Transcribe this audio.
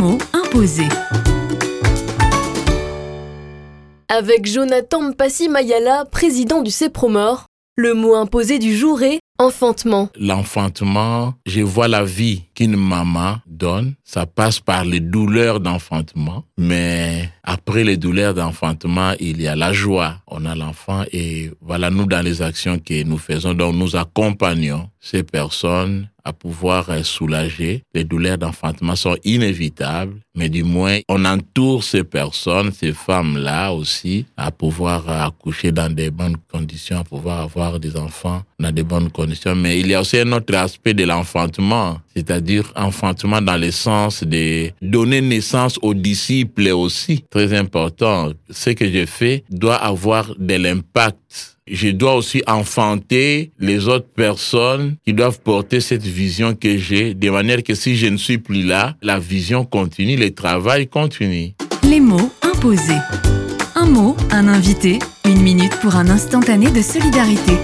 mots imposés. Avec Jonathan Mpassi Mayala, président du CEPROMOR, le mot imposé du jour est enfantement. L'enfantement, je vois la vie qu'une maman donne. Ça passe par les douleurs d'enfantement. Mais après les douleurs d'enfantement, il y a la joie. On a l'enfant et voilà, nous, dans les actions que nous faisons, donc nous accompagnons ces personnes à pouvoir euh, soulager. Les douleurs d'enfantement sont inévitables, mais du moins, on entoure ces personnes, ces femmes-là aussi, à pouvoir euh, accoucher dans des bonnes conditions, à pouvoir avoir des enfants dans des bonnes conditions. Mais il y a aussi un autre aspect de l'enfantement, c'est-à-dire enfantement dans le sens de donner naissance aux disciples aussi. Très important. Ce que je fais doit avoir de l'impact je dois aussi enfanter les autres personnes qui doivent porter cette vision que j'ai, de manière que si je ne suis plus là, la vision continue, le travail continue. Les mots imposés. Un mot, un invité, une minute pour un instantané de solidarité.